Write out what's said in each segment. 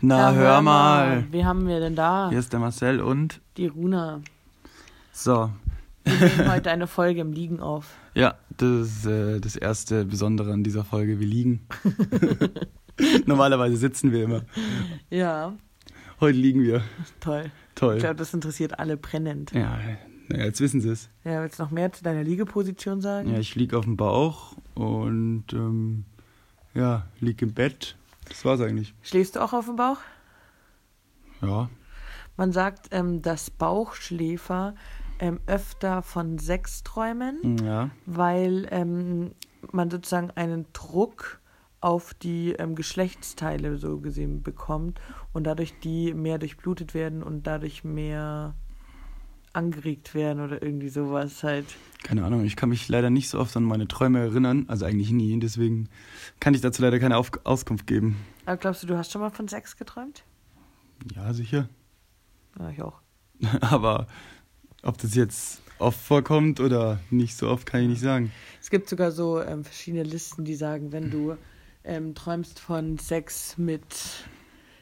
Na, hör mal. Wie haben wir denn da? Hier ist der Marcel und. Die Runa. So. Wir nehmen heute eine Folge im Liegen auf. Ja, das ist äh, das erste Besondere an dieser Folge. Wir liegen. Normalerweise sitzen wir immer. Ja, Heute liegen wir. toll. Toll. Ich glaube, das interessiert alle brennend. Ja, naja, jetzt wissen sie es. Ja, willst du noch mehr zu deiner Liegeposition sagen? Ja, ich liege auf dem Bauch und ähm, ja, lieg im Bett. Das war's eigentlich. Schläfst du auch auf dem Bauch? Ja. Man sagt, ähm, dass Bauchschläfer ähm, öfter von Sex träumen, Ja. weil ähm, man sozusagen einen Druck auf die ähm, Geschlechtsteile so gesehen bekommt und dadurch die mehr durchblutet werden und dadurch mehr angeregt werden oder irgendwie sowas halt. Keine Ahnung, ich kann mich leider nicht so oft an meine Träume erinnern, also eigentlich nie, deswegen kann ich dazu leider keine auf Auskunft geben. Aber glaubst du, du hast schon mal von Sex geträumt? Ja, sicher. Ja, ich auch. Aber ob das jetzt oft vorkommt oder nicht so oft, kann ich nicht sagen. Es gibt sogar so ähm, verschiedene Listen, die sagen, wenn du ähm, träumst von Sex mit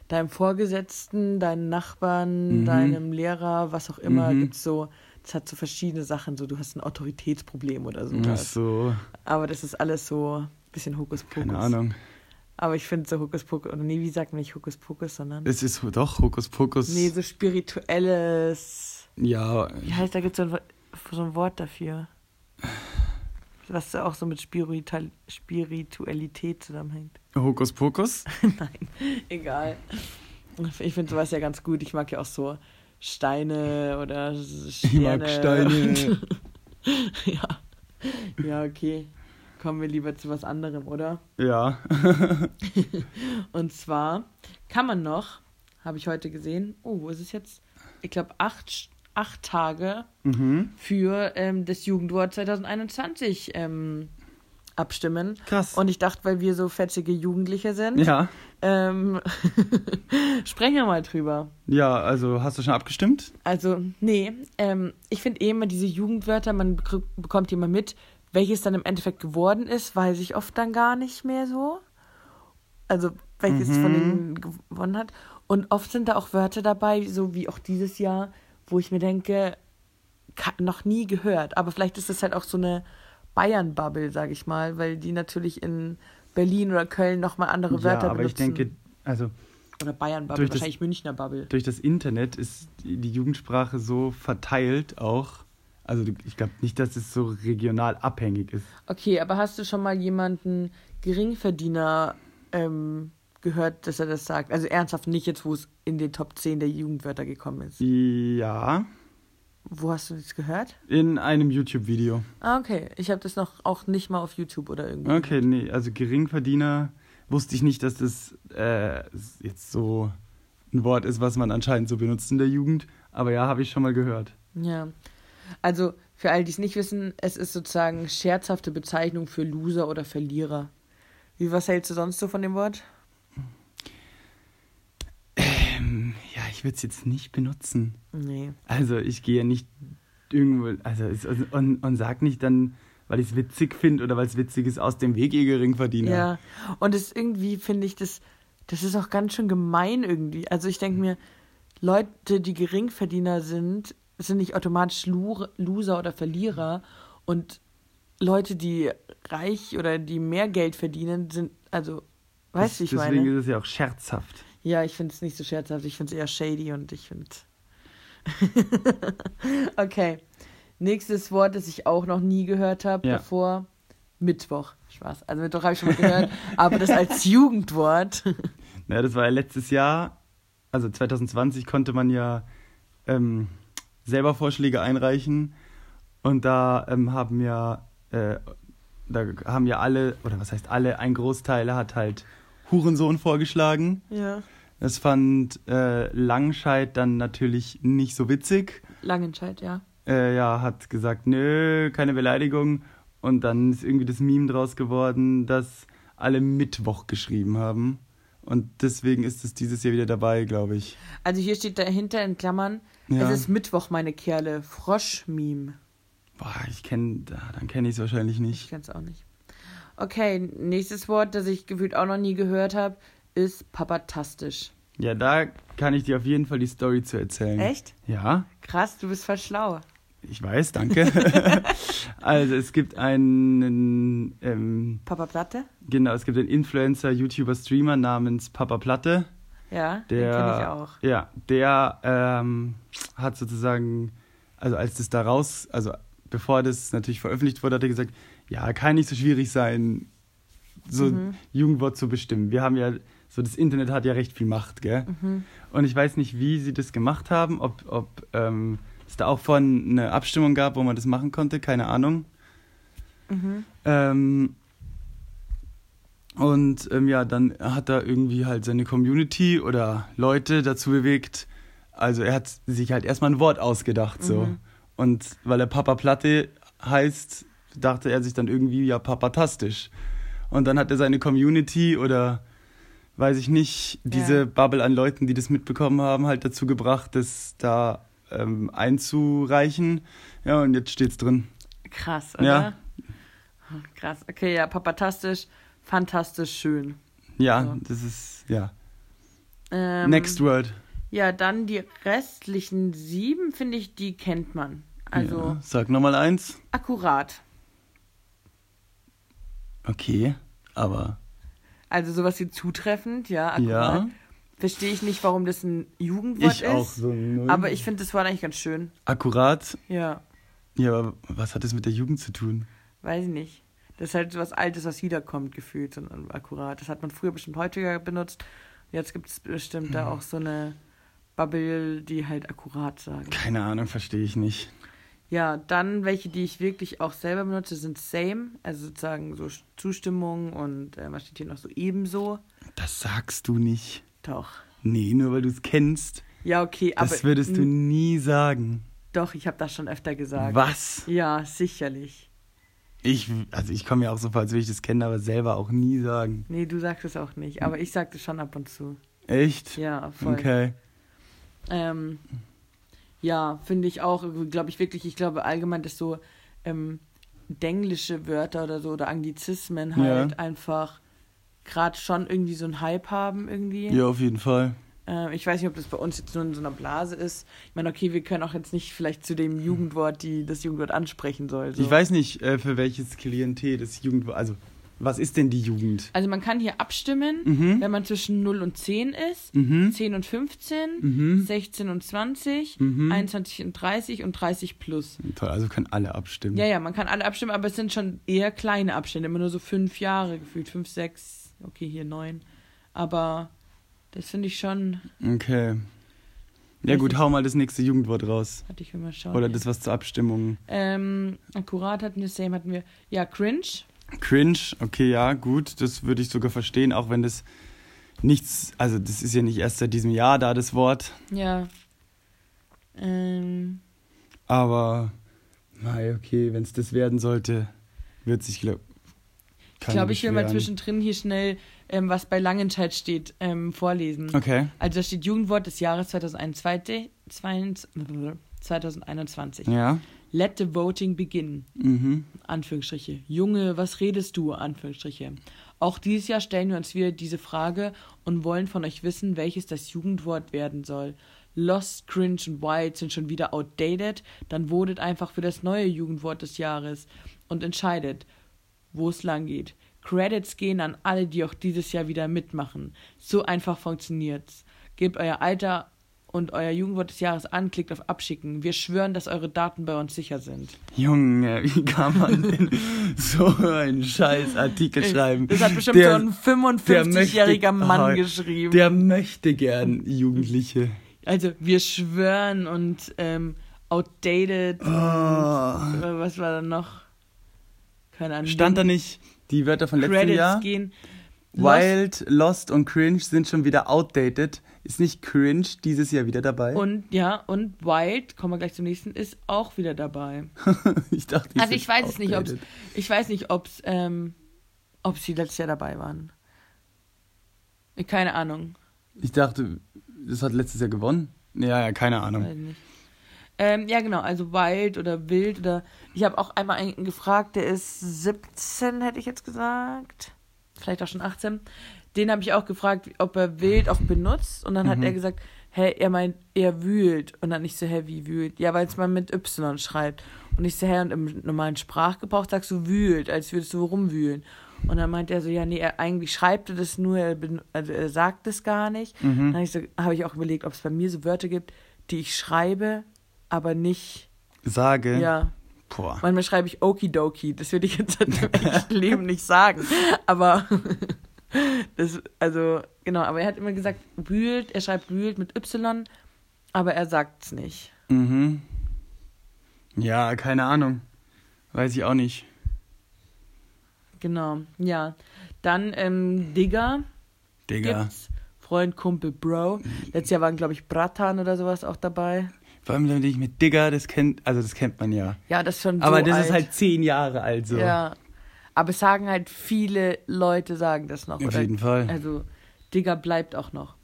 deinem Vorgesetzten, deinen Nachbarn, Mhm. deinem Lehrer, was auch immer, Mhm. gibt's so, das hat so verschiedene Sachen, so du hast ein Autoritätsproblem oder so. Ach so, Aber das ist alles so ein bisschen Hokuspokus. keine Ahnung. Aber ich finde so Hokuspokus, oder nee, wie sagt man nicht Hokuspokus, sondern Es ist doch Hokuspokus. nee, so spirituelles, Ja, wie heißt, da gibt's so ein, Wo- so ein Wort dafür. Was auch so mit Spiritual Spiritualität zusammenhängt. Hokuspokus? Nein, egal. Ich finde sowas ja ganz gut. Ich mag ja auch so Steine oder Sterne. Ich mag Steine. ja. Ja, okay. Kommen wir lieber zu was anderem, oder? Ja. Und zwar kann man noch, habe ich heute gesehen, oh, wo ist es jetzt? Ich glaube, acht, acht Tage mhm. für ähm, das Jugendwort 2021 ähm, abstimmen. Krass. Und ich dachte, weil wir so fetzige Jugendliche sind, ja. ähm, sprechen wir mal drüber. Ja, also hast du schon abgestimmt? Also, nee, ähm, ich finde eh immer diese Jugendwörter, man bekommt die immer mit. Welches dann im Endeffekt geworden ist, weiß ich oft dann gar nicht mehr so. Also, welches Mhm. von denen gewonnen hat. Und oft sind da auch Wörter dabei, so wie auch dieses Jahr, wo ich mir denke, noch nie gehört. Aber vielleicht ist das halt auch so eine Bayern-Bubble, sag ich mal, weil die natürlich in Berlin oder Köln nochmal andere Wörter ja, aber ich benutzen. denke, also oder Bayern-Bubble, durch das- wahrscheinlich Münchner Bubble. durch das Internet ist die Jugendsprache so verteilt auch. Also ich glaube nicht, dass es so regional abhängig ist. Okay, aber hast du schon mal jemanden Geringverdiener ähm, gehört, dass er das sagt? Also ernsthaft nicht jetzt, wo es in den Top 10 der Jugendwörter gekommen ist. Ja, Wo hast du das gehört? in einem YouTube-Video. Ah, okay. Ich habe das noch auch nicht mal auf YouTube oder irgendwie. Okay, nee, also Geringverdiener wusste ich nicht, dass das äh, jetzt so ein Wort ist, was man anscheinend so benutzt in der Jugend. Aber ja, habe ich schon mal gehört. Ja. Also, für all die es nicht wissen, es ist sozusagen scherzhafte Bezeichnung für Loser oder Verlierer. Wie, was hältst du sonst so von dem Wort? Ähm, ja, ich würde es jetzt nicht benutzen. Nee. Also ich gehe ja nicht irgendwo, also und, und sag nicht dann, weil ich es witzig finde oder weil es witzig ist, aus dem Weg ihr Geringverdiener. Ja, und es irgendwie finde ich das, das ist auch ganz schön gemein irgendwie. Also ich denke mir, Leute, die Geringverdiener sind, sind nicht automatisch Loser oder Verlierer und Leute, die reich oder die mehr Geld verdienen, sind, also, weißt du, ich Deswegen meine? ist es ja auch scherzhaft. Ja, ich finde es nicht so scherzhaft, ich finde es eher shady und ich finde. okay. Nächstes Wort, das ich auch noch nie gehört habe Ja. davor. Mittwoch. Spaß. Also Mittwoch habe ich schon mal gehört, aber das als Jugendwort. Naja, das war ja letztes Jahr, also 2020 konnte man ja ähm, selber Vorschläge einreichen und da ähm, haben ja, äh, da haben ja alle, oder was heißt alle, ein Großteil hat halt Hurensohn vorgeschlagen. ja. Das fand äh, Langscheid dann natürlich nicht so witzig. Langenscheid, ja. Äh, ja, hat gesagt, nö, keine Beleidigung. Und dann ist irgendwie das Meme draus geworden, dass alle Mittwoch geschrieben haben. Und deswegen ist es dieses Jahr wieder dabei, glaube ich. Also hier steht dahinter in Klammern, Ja. es ist Mittwoch, meine Kerle. Frosch-Meme. Boah, ich kenne, dann kenne ich es wahrscheinlich Ich nicht. kenn's auch nicht. Okay, nächstes Wort, das ich gefühlt auch noch nie gehört habe, ist papatastisch. Ja, da kann ich dir auf jeden Fall die Story zu erzählen. Echt? Ja, Krass, du bist voll schlau. ich weiß, danke. also es gibt einen, ähm, Papa Platte? genau, es gibt einen Influencer, YouTuber, Streamer namens Papa Platte. Ja, Der, den kenne ich auch. Ja, der ähm, hat sozusagen, also als das da raus, also bevor das natürlich veröffentlicht wurde, hat er gesagt, ja, kann nicht so schwierig sein, so Mhm. Jugendwort zu bestimmen. Wir haben ja, so das Internet hat ja recht viel Macht, gell? Mhm. Und ich weiß nicht, wie sie das gemacht haben, ob, ob ähm, es da auch vorhin eine Abstimmung gab, wo man das machen konnte, keine Ahnung. Mhm. Ähm, und ähm, ja, dann hat er irgendwie halt seine Community oder Leute dazu bewegt. Also er hat sich halt erstmal ein Wort ausgedacht so. Mhm. Und weil er Papa Platte heißt, dachte er sich dann irgendwie ja papatastisch. Und dann hat er seine Community oder weiß ich nicht, diese Ja. Bubble an Leuten, die das mitbekommen haben, halt dazu gebracht, das da ähm, einzureichen. Ja, und jetzt steht's drin. Krass, oder? Ja. Krass. Okay, ja, papatastisch, fantastisch, schön. Ja, Ja. das ist, ja. Ähm, Next word. Ja, dann die restlichen sieben, finde ich, die kennt man. Also ja. Sag nochmal eins. akkurat. Okay, aber Also sowas wie zutreffend, ja, akkurat. ja, Verstehe ich nicht, warum das ein Jugendwort ich ist. auch so null. Aber ich finde das Wort eigentlich ganz schön. Akkurat. Ja, Ja, aber was hat das mit der Jugend zu tun? weiß ich nicht. Das ist halt so was Altes, was wiederkommt, gefühlt. Ein akkurat. Das hat man früher bestimmt häufiger benutzt. Jetzt gibt es bestimmt da auch so eine Bubble, die halt akkurat sagen. Keine Ahnung, verstehe ich nicht. Ja, dann welche, die ich wirklich auch selber benutze, sind same, also sozusagen so Zustimmung und äh, was steht hier noch so ebenso. Das sagst du nicht. Doch. Nee, nur weil du es kennst. Ja, okay, aber Das würdest du nie sagen. doch, ich habe das schon öfter gesagt. Was? Ja, sicherlich. Ich, also ich komme mir auch so vor, als würde ich das kennen, aber selber auch nie sagen. Nee, du sagst es auch nicht, aber ich sag das schon ab und zu. Echt? Ja, voll. Okay. Ähm, ja, finde ich auch, glaube ich wirklich, ich glaube allgemein, dass so ähm, denglische Wörter oder so oder Anglizismen halt Ja. einfach gerade schon irgendwie so einen Hype haben irgendwie. Ja, auf jeden Fall. Ähm, ich weiß nicht, ob das bei uns jetzt nur in so einer Blase ist. Ich meine, okay, wir können auch jetzt nicht vielleicht zu dem Jugendwort, die das Jugendwort ansprechen soll. So. Ich weiß nicht, äh, für welches Klientel das Jugend... Also, was ist denn die Jugend? Also man kann hier abstimmen, Mhm. wenn man zwischen 0 und 10 ist, Mhm. 10 und 15, Mhm. 16 und 20, Mhm. 21 und 30 und 30 plus. Toll, also können alle abstimmen. Ja, ja, man kann alle abstimmen, aber es sind schon eher kleine Abstände, immer nur so fünf Jahre gefühlt, fünf, sechs, okay, hier neun. Aber das finde ich schon, Okay. Ja gut, hau mal das nächste Jugendwort raus. hatte ich will mal schauen. Oder das, was zur Abstimmung. Ähm, akkurat hatten wir, same hatten wir, ja, cringe. Cringe, okay, ja, gut, das würde ich sogar verstehen, auch wenn das nichts, also das ist ja nicht erst seit diesem Jahr da, das Wort, Ja. Ähm, aber, naja, okay, wenn es das werden sollte, wird sich, glaub, ich glaube, ich will mal zwischendrin hier schnell, ähm, was bei Langenscheid steht, ähm, vorlesen. Okay, Also da steht Jugendwort des Jahres 2021. 2021. ja, Let the voting begin. mhm, Anführungsstriche. Junge, was redest du? Anführungsstriche. Auch dieses Jahr stellen wir uns wieder diese Frage und wollen von euch wissen, welches das Jugendwort werden soll. Lost, Cringe und White sind schon wieder outdated. Dann votet einfach für das neue Jugendwort des Jahres und entscheidet, wo es lang geht. Credits gehen an alle, die auch dieses Jahr wieder mitmachen. So einfach funktioniert's. Gebt euer Alter und euer Jugendwort des Jahres an, klickt auf Abschicken. Wir schwören, dass eure Daten bei uns sicher sind. Junge, wie kann man denn so einen scheiß Artikel schreiben? Das hat bestimmt Der- so ein der 55-jähriger möchte- Mann Ah, geschrieben. Der möchte gern Jugendliche. also, wir schwören und ähm, outdated. Oh. Und, äh, was war da noch? Keine Ahnung. Stand da nicht die Wörter von letztem Credits Jahr? gehen. Wild, Lost und Cringe sind schon wieder outdated. Ist nicht Cringe dieses Jahr wieder dabei? Und ja, und Wild, kommen wir gleich zum nächsten, ist auch wieder dabei. ich dachte, die Also ich weiß es nicht, ob's, ich weiß nicht, ob's, ähm, ob sie letztes Jahr dabei waren. Keine Ahnung. Ich dachte, das hat letztes Jahr gewonnen. Ja, ja, keine Ahnung. Ähm, ja, genau, also Wild oder Wild oder. Ich habe auch einmal einen gefragt, der ist 17, hätte ich jetzt gesagt. Vielleicht auch schon 18. den habe ich auch gefragt, ob er wild auch benutzt. Und dann hat Mhm. er gesagt, hä, er meint, er wühlt. Und dann ich so, hä, wie wühlt? Ja, weil es man mit Y schreibt. Und ich so, hä, und im normalen Sprachgebrauch sagst du wühlt, als würdest du rumwühlen. Und dann meint er so, ja, nee, er eigentlich schreibt er das nur, er, also er sagt es gar nicht. Mhm. Dann habe ich, so, hab ich auch überlegt, ob es bei mir so Wörter gibt, die ich schreibe, aber nicht, Sage. ja. Boah. Manchmal schreibe ich Okidoki. Das würde ich jetzt im echten Leben nicht sagen. Aber das, also, genau, aber er hat immer gesagt, wühlt, er schreibt wühlt mit Y, aber er sagt's nicht. Mhm. Ja, keine Ahnung. Weiß ich auch nicht. Genau, ja. Dann ähm, Digger Digga. gibt's. Freund, Kumpel, Bro. Letztes Jahr waren, glaube ich, Bratan oder sowas auch dabei. Vor allem, wenn ich mit Digga, das kennt, also das kennt man ja. Ja, das ist schon Aber so das alt. ist halt zehn Jahre alt so. Ja. Aber es sagen halt viele Leute sagen das noch. Auf oder? jeden Fall. Also, Digger bleibt auch noch.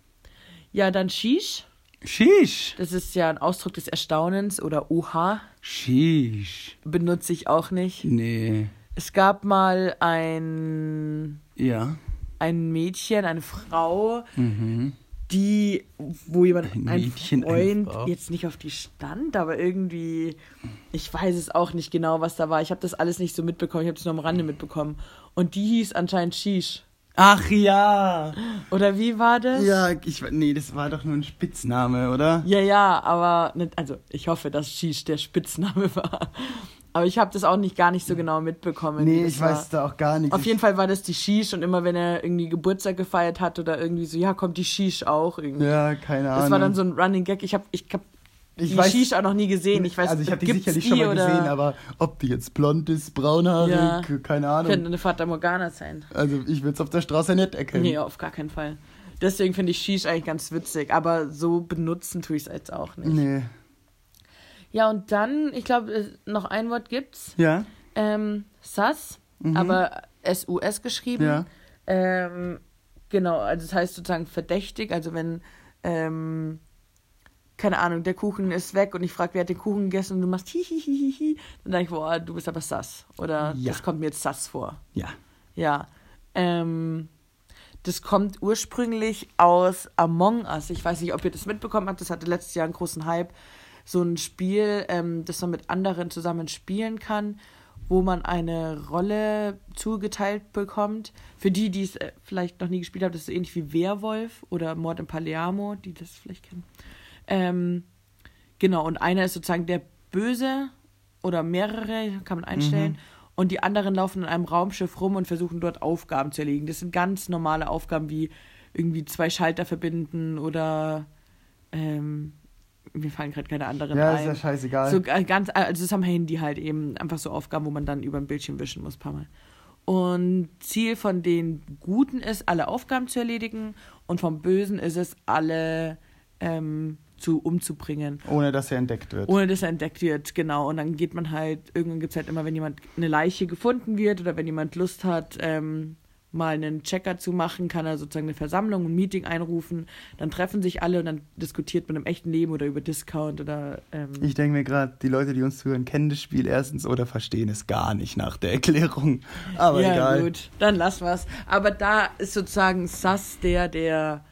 Ja, dann Shish. Sheesh. Das ist ja ein Ausdruck des Erstaunens oder Oha. Sheesh. Benutze ich auch nicht. Nee. Es gab mal ein, Ja. ein Mädchen, eine Frau, Mhm. Die, wo jemand, Ein ein, Mädchen, Freund, jetzt nicht auf die stand, aber irgendwie, ich weiß es auch nicht genau, was da war. Ich habe das alles nicht so mitbekommen, ich habe es nur am Rande mitbekommen. Und die hieß anscheinend Shish. Ach ja. Oder wie war das? Ja, ich nee, das war doch nur ein Spitzname, oder? Ja, ja, aber nicht, also ich hoffe, dass Shish der Spitzname war. Aber ich habe das auch nicht gar nicht so genau mitbekommen. Nee, ich war. weiß da auch gar nichts. Auf jeden Fall war das die Shish und immer wenn er irgendwie Geburtstag gefeiert hat oder irgendwie so, ja, kommt die Shish auch irgendwie. Ja, keine Ahnung. das war dann so ein Running Gag. Ich habe ich hab Ich die weiß- Shish auch noch nie gesehen. Ich weiß, also ich habe die sicherlich schon mal gesehen, aber ob die jetzt blond ist, braunhaarig, Ja. keine Ahnung. könnte eine Fata Morgana sein. Also ich würde es auf der Straße nicht erkennen. Nee, auf gar keinen Fall. Deswegen finde ich Shish eigentlich ganz witzig, aber so benutzen tue ich es jetzt auch nicht. Nee. Ja, und dann, ich glaube, noch ein Wort gibt's. Ja? Ähm, Sus, Mhm. aber S-U-S geschrieben. Ja. Ähm, genau, also das heißt sozusagen verdächtig, also wenn, ähm, keine Ahnung, der Kuchen ist weg und ich frage, wer hat den Kuchen gegessen und du machst hihihihi, dann denke ich, boah, du bist aber sass. Oder Ja. das kommt mir jetzt sass vor. Ja. Ja. Ähm, das kommt ursprünglich aus Among Us. Ich weiß nicht, ob ihr das mitbekommen habt. Das hatte letztes Jahr einen großen Hype. So ein Spiel, ähm, das man mit anderen zusammen spielen kann, wo man eine Rolle zugeteilt bekommt. Für die, die es äh, vielleicht noch nie gespielt haben, das ist ähnlich wie Werwolf oder Mord in Palermo, die das vielleicht kennen. Ähm, genau, und einer ist sozusagen der Böse oder mehrere, kann man einstellen. Und die anderen laufen in einem Raumschiff rum und versuchen dort Aufgaben zu erledigen. Das sind ganz normale Aufgaben wie irgendwie zwei Schalter verbinden oder ähm, mir fallen gerade keine anderen Ja, ist ein. ja scheißegal. So g- ganz, also das ist am Handy halt eben einfach so Aufgaben, wo man dann über ein Bildschirm wischen muss, paar Mal. Und Ziel von den Guten ist, alle Aufgaben zu erledigen und vom Bösen ist es, alle ähm, zu umzubringen. Ohne dass er entdeckt wird. Ohne dass er entdeckt wird, genau. Und dann geht man halt, irgendwann gibt es halt immer, wenn jemand eine Leiche gefunden wird oder wenn jemand Lust hat, ähm, mal einen Checker zu machen, kann er sozusagen eine Versammlung, ein Meeting einrufen. Dann treffen sich alle und dann diskutiert man im echten Leben oder über Discount oder ähm, Ich denke mir gerade, die Leute, die uns zuhören, kennen das Spiel erstens oder verstehen es gar nicht nach der Erklärung. Aber ja, egal. gut, dann lassen wir's. Aber da ist sozusagen Sass der, der,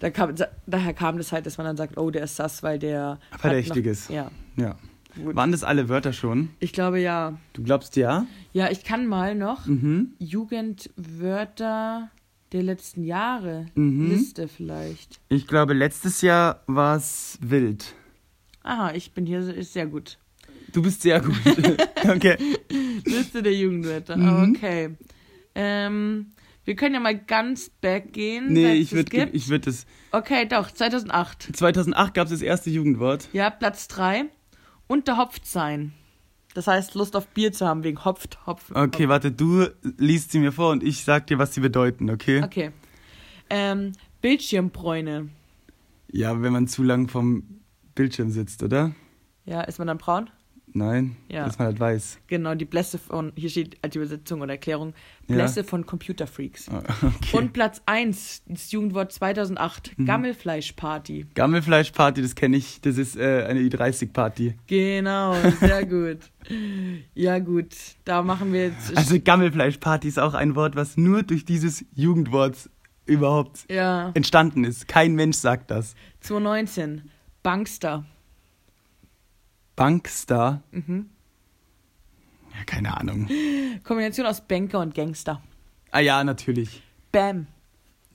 da kam, daher kam das halt, dass man dann sagt, oh, der ist Sass, weil der Verdächtig noch- ist. Ja, Ja. Gut. Waren das alle Wörter schon? Ich glaube ja. Du glaubst ja? Ja, ich kann mal noch Mhm. Jugendwörter der letzten Jahre Mhm. Liste vielleicht. Ich glaube, letztes Jahr war es wild. Aha, ich bin hier, ist sehr gut. Du bist sehr gut. okay. Liste der Jugendwörter. Mhm. Okay. Ähm, wir können ja mal ganz back gehen. Nee, ich würde ich würd das. Okay, doch, 2008. 2008 gab es das erste Jugendwort. Ja, Platz 3. Unterhopft sein. Das heißt, Lust auf Bier zu haben wegen Hopft, Hopfen. Okay, warte, du liest sie mir vor und ich sag dir, was sie bedeuten, okay? Okay. Ähm, Bildschirmbräune. Ja, wenn man zu lang vom Bildschirm sitzt, oder? Ja, ist man dann braun? Nein, Ja. dass man halt weiß. Genau, die Blässe von, hier steht als Übersetzung oder Erklärung, Ja. Blässe von Computerfreaks. Ah, Okay. Und Platz 1, das Jugendwort 2008, Mhm. Gammelfleischparty. Gammelfleischparty, das kenne ich, das ist äh, eine i30-Party. Genau, sehr gut. Ja, gut, da machen wir jetzt. Also Gammelfleischparty ist auch ein Wort, was nur durch dieses Jugendwort überhaupt Ja. entstanden ist. Kein Mensch sagt das. 2019. Bankster. Bankstar? Mhm. Ja, keine Ahnung. Kombination aus Banker und Gangster. Ah ja, natürlich. Bam.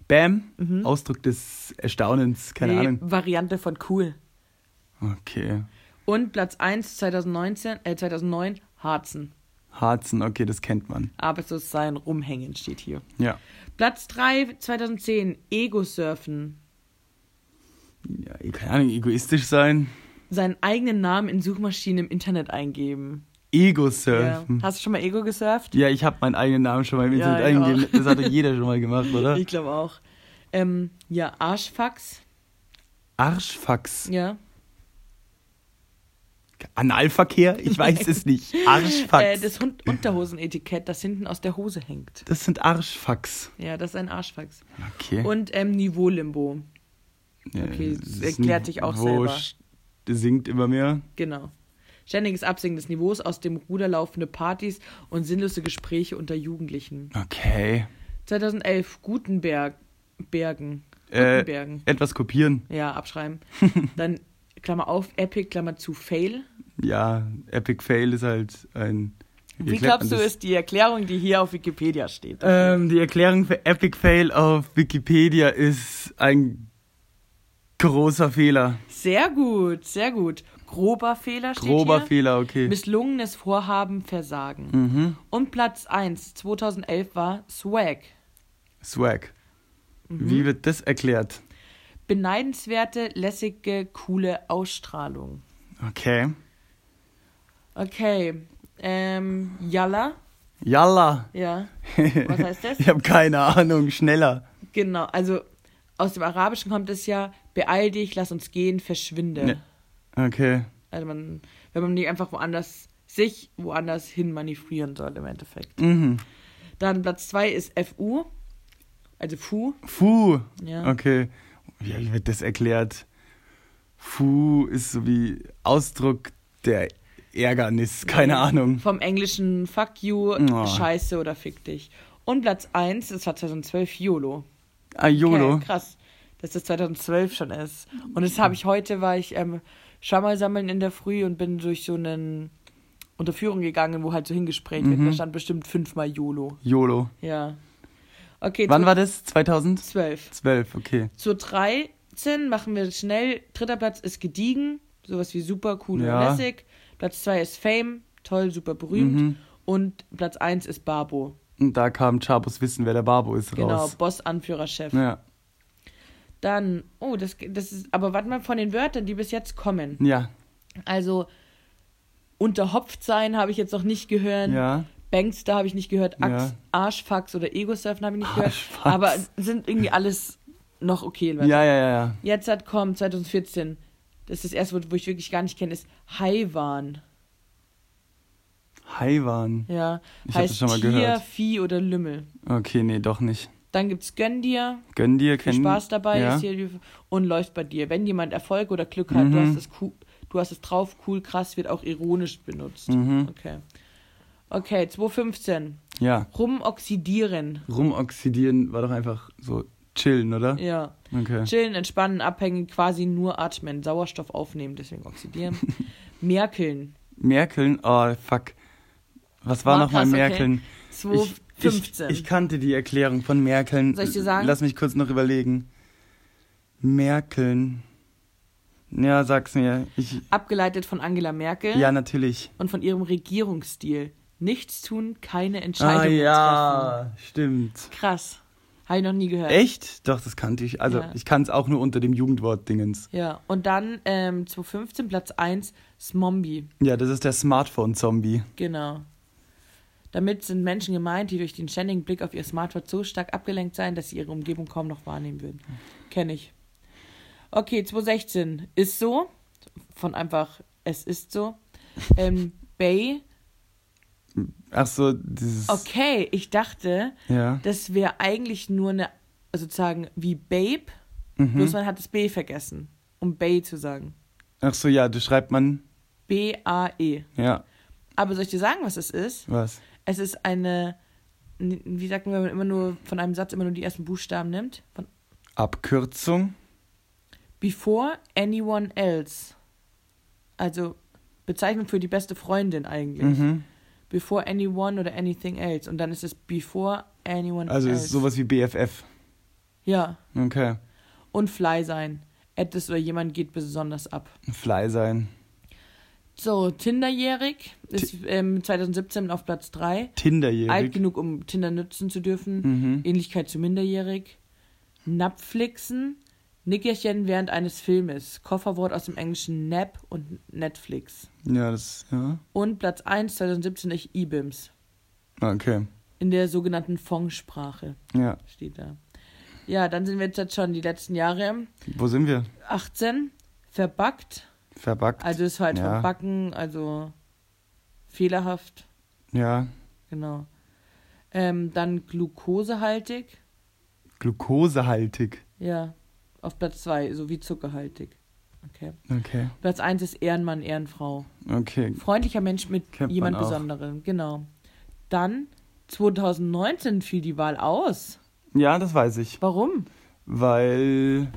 Bam, Ausdruck des Erstaunens, keine Nee, Ahnung. Variante von cool. Okay. Und Platz 1 2019, äh 2009, Harzen. Harzen, okay, das kennt man. Arbeitslos sein, rumhängen steht hier. Ja. Platz 3 2010, Ego-Surfen. ja. Keine Ahnung, egoistisch sein. Seinen eigenen Namen in Suchmaschinen im Internet eingeben. Ego-Surfen. Ja. Hast du schon mal Ego gesurft? Ja, ich habe meinen eigenen Namen schon mal im Ja, Internet eingegeben. auch. Das hat doch jeder schon mal gemacht, oder? Ich glaube auch. Ähm, ja, Arschfax. Arschfax. Ja. Analverkehr? Ich weiß es nicht. Arschfax. Äh, das Hund Unterhosenetikett, das hinten aus der Hose hängt. das sind Arschfax. Ja, das ist ein Arschfax. Okay. Und ähm, Niveau-Limbo. Ja, okay, das erklärt sich auch Niveau selber. Sinkt immer mehr. Genau. Ständiges Absinken des Niveaus, aus dem Ruder laufende Partys und sinnlose Gespräche unter Jugendlichen. Okay. 2011, Gutenberg. Bergen. Äh, Gutenbergen. etwas kopieren. Ja, abschreiben. Dann, Klammer auf, Epic, Klammer zu, Fail. Ja, Epic Fail ist halt ein. Wie erklärt glaubst du, ist die Erklärung, die hier auf Wikipedia steht? Ähm, die Erklärung für Epic Fail auf Wikipedia ist ein großer Fehler. Sehr gut, sehr gut. Grober Fehler steht Grober hier. Fehler, okay. Misslungenes Vorhaben, Versagen. Mhm. Und Platz 1 2011 war Swag. Swag. Mhm. Wie wird das erklärt? Beneidenswerte, lässige, coole Ausstrahlung. Okay. Okay. Ähm, Yalla. Yalla. Ja. Was heißt das? Ich habe keine Ahnung. Schneller. Genau. Also aus dem Arabischen kommt es ja, beeil dich, lass uns gehen, verschwinde. Ne. Okay. Also man, wenn man nicht einfach woanders, sich woanders hin manövrieren soll im Endeffekt. Mhm. Dann Platz 2 ist FU. Also Fu. Fu. Ja. Okay. Wie wird das erklärt? Fu ist so wie Ausdruck der Ärgernis. Keine Ahnung. Vom Englischen Fuck you, Oh. Scheiße oder Fick dich. Und Platz 1, das war 2012, YOLO. Ah, YOLO. Okay, krass, dass das 2012 schon ist. Und das habe ich heute, war ich ähm, Schamahl sammeln in der Früh und bin durch so einen Unterführung gegangen, wo halt so hingesprägt wird. Mhm. Da stand bestimmt fünfmal YOLO. YOLO. Ja. Okay, Wann war das? 2012, 12. okay. Zur 13 machen wir schnell. Dritter Platz ist gediegen. Sowas wie super, cool Ja. oder lässig. Platz 2 ist Fame. Toll, super berühmt. Mhm. Und Platz 1 ist Barbo. Und da kam Chabos Wissen, wer der Barbo ist, Genau, raus. Boss, Anführer, Chef. Ja. Dann, oh, das, das ist, aber warte mal von den Wörtern, die bis jetzt kommen. Ja. Also, unterhopft sein habe ich jetzt noch nicht gehört. Ja. Bankster habe ich nicht gehört. Ax, Ja. Arschfax oder Ego-Surfen habe ich nicht gehört. Arschfax. Aber sind irgendwie alles noch okay. Ja, ja, ja, ja. Jetzt hat kommen 2014. Das ist das erste Wort, wo ich wirklich gar nicht kenne, ist Haiwan. Haiwan. Ja. Ich hab das heißt schon mal Tier, gehört. Vieh oder Lümmel. Okay, nee, doch nicht. Dann gibt's Gönn dir, Gönn dir, kenn Spaß dabei ja. ist hier und läuft bei dir. Wenn jemand Erfolg oder Glück hat, du Mhm. hast es cool, du hast es drauf, cool, krass, wird auch ironisch benutzt. Mhm. Okay. Okay, 215. Ja. Rumoxidieren. Rumoxidieren war doch einfach so chillen, oder? Ja. Okay. Chillen, entspannen, abhängen, quasi nur atmen, Sauerstoff aufnehmen, deswegen oxidieren. Merkeln. Merkeln, oh fuck. Was war War nochmal krass, okay. Merkeln? Ich, 215. ich, ich kannte die Erklärung von Merkeln. Soll ich dir sagen? Lass mich kurz noch überlegen. Merkeln. Ja, sag's mir. Ich, Abgeleitet von Angela Merkel ja, natürlich. und von ihrem Regierungsstil. Nichts tun, keine Ah, Entscheidungen treffen. ja, stimmt. Krass. Habe ich noch nie gehört. Echt? Doch, das kannte ich. Also, Ja. ich kann es auch nur unter dem Jugendwort Dingens. Ja, und dann ähm, 2015 Platz 1, Smombie. Ja, das ist der Smartphone-Zombie. Genau. Damit sind Menschen gemeint, die durch den ständigen Blick auf ihr Smartphone so stark abgelenkt seien, dass sie ihre Umgebung kaum noch wahrnehmen würden. Kenne ich. Okay, 2016 ist so. Von einfach, es ist so. Ähm, Bay. Ach so, dieses. Okay, ich dachte, Ja. das wäre eigentlich nur eine, also sozusagen wie Babe, Mhm. bloß man hat das B vergessen, um Bay zu sagen. Ach so, ja, das schreibt man. B-A-E. Ja, Aber soll ich dir sagen, was es ist? was? Es ist eine wie sagt man, wenn man immer nur von einem Satz immer nur die ersten Buchstaben nimmt? Von Abkürzung. before anyone else. Also Bezeichnung für die beste Freundin eigentlich. Mhm. Before anyone oder anything else. Und dann ist es before anyone Also else. ist sowas wie BFF. Ja. Okay. Und fly sein. Etwas oder jemand geht besonders ab. Fly sein. So, Tinderjährig ist ähm, 2017 auf Platz 3. Alt Tinderjährig. genug, um Tinder nutzen zu dürfen. Mhm. Ähnlichkeit zu minderjährig. Napflixen. Nickerchen während eines Filmes. Kofferwort aus dem englischen Nap und Netflix. Ja, das, ja. Und Platz 1 2017 ist IBIMS. Okay. In der sogenannten Fong-Sprache Ja. steht da. Ja, dann sind wir jetzt schon die letzten Jahre. Wo sind wir? 18. Verbackt. Verbackt. Also ist halt Ja. verbacken, also fehlerhaft. Ja. Genau. Ähm, dann glukosehaltig. Glukosehaltig. Ja, auf Platz 2, sowie zuckerhaltig. Okay. Okay. Platz 1 ist Ehrenmann, Ehrenfrau. Okay. Freundlicher Mensch mit Kennt man jemand. Besonderem, genau. Dann 2019 fiel die Wahl aus. Ja, das weiß ich. Warum? Weil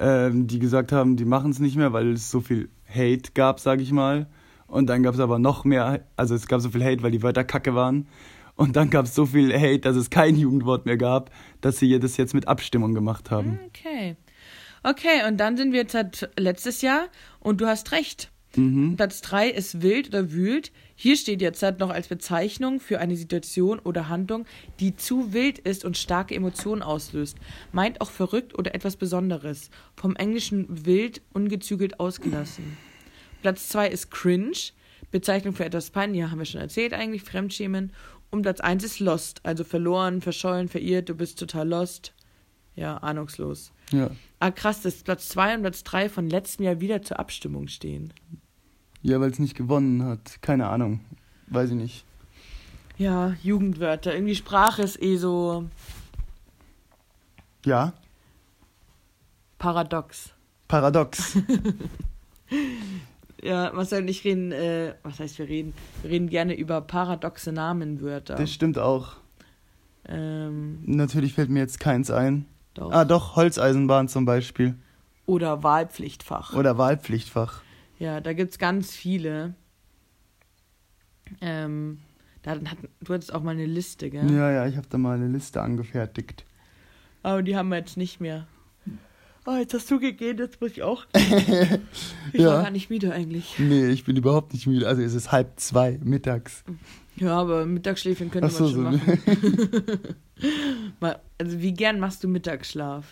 ähm, die gesagt haben, die machen es nicht mehr, weil es so viel Hate gab, sag ich mal. Und dann gab es aber noch mehr, also es gab so viel Hate, weil die Wörter kacke waren. Und dann gab es so viel Hate, dass es kein Jugendwort mehr gab, dass sie das jetzt mit Abstimmung gemacht haben. Okay. Okay, und dann sind wir jetzt halt letztes Jahr und du hast recht. Mhm. Platz 3 ist wild oder wühlt. Hier steht jetzt halt noch als Bezeichnung für eine Situation oder Handlung, die zu wild ist und starke Emotionen auslöst. Meint auch verrückt oder etwas Besonderes. Vom englischen wild, ungezügelt ausgelassen. Platz 2 ist cringe. Bezeichnung für etwas peinlich, ja, haben wir schon erzählt eigentlich, Fremdschämen. Und Platz 1 ist lost, also verloren, verschollen, verirrt, du bist total lost. Ja, ahnungslos. Ja. Ah, krass, dass Platz 2 und Platz 3 von letztem Jahr wieder zur Abstimmung stehen. Ja, weil es nicht gewonnen hat. Keine Ahnung. Weiß ich nicht. Ja, Jugendwörter. Irgendwie Sprache ist eh so Ja. paradox. Paradox. Ja, Marcel und ich reden, äh, was heißt wir reden? Wir reden gerne über paradoxe Namenwörter. Das stimmt auch. Ähm, Natürlich fällt mir jetzt keins ein. doch. Ah, doch, Holzeisenbahn zum Beispiel. Oder Wahlpflichtfach. Oder Wahlpflichtfach. Ja, da gibt's ganz viele. Ähm, da hat, du hattest auch mal eine Liste, gell? Ja, ja, ich habe da mal eine Liste angefertigt. Aber die haben wir jetzt nicht mehr. Oh, jetzt hast du gegeben, jetzt muss ich auch. Ich Ja. war gar nicht müde eigentlich. Nee, ich bin überhaupt nicht müde. Also es ist halb zwei mittags. Ja, aber Mittagsschläfchen könnte Ach so, man schon so. machen. Mal, also wie gern machst du Mittagsschlaf?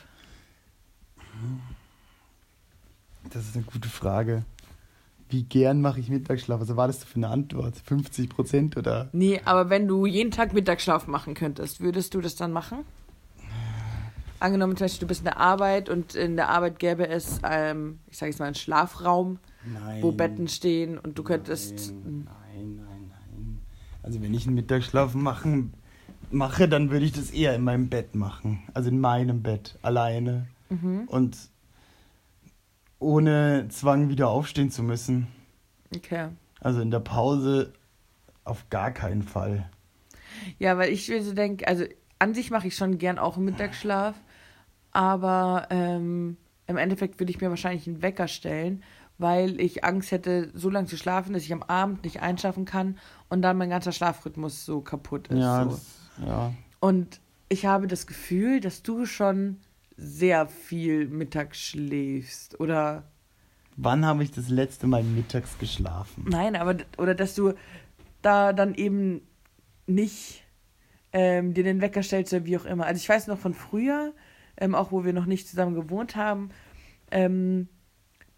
Das ist eine gute Frage. Wie gern mache ich Mittagsschlaf? Also war das für eine Antwort? 50 Prozent oder? Nee, aber wenn du jeden Tag Mittagsschlaf machen könntest, würdest du das dann machen? Angenommen zum Beispiel, du bist in der Arbeit und in der Arbeit gäbe es, ähm, ich sage jetzt mal, einen Schlafraum, Nein. wo Betten stehen und du könntest. Nein, nein, nein, nein. Also wenn ich einen Mittagsschlaf machen, mache, dann würde ich das eher in meinem Bett machen. Also in meinem Bett, alleine. Mhm. Und ohne Zwang wieder aufstehen zu müssen. Okay. Also in der Pause auf gar keinen Fall. Ja, weil ich so denke, also an sich mache ich schon gern auch Mittagsschlaf, aber ähm, im Endeffekt würde ich mir wahrscheinlich einen Wecker stellen, weil ich Angst hätte, so lange zu schlafen, dass ich am Abend nicht einschlafen kann und dann mein ganzer Schlafrhythmus so kaputt ist. Ja, so. das, ja. Und ich habe das Gefühl, dass du schon sehr viel mittags schläfst oder Wann habe ich das letzte Mal mittags geschlafen? Nein, aber oder dass du da dann eben nicht ähm, dir den Wecker stellst oder wie auch immer. Also ich weiß noch von früher, ähm, auch wo wir noch nicht zusammen gewohnt haben, ähm,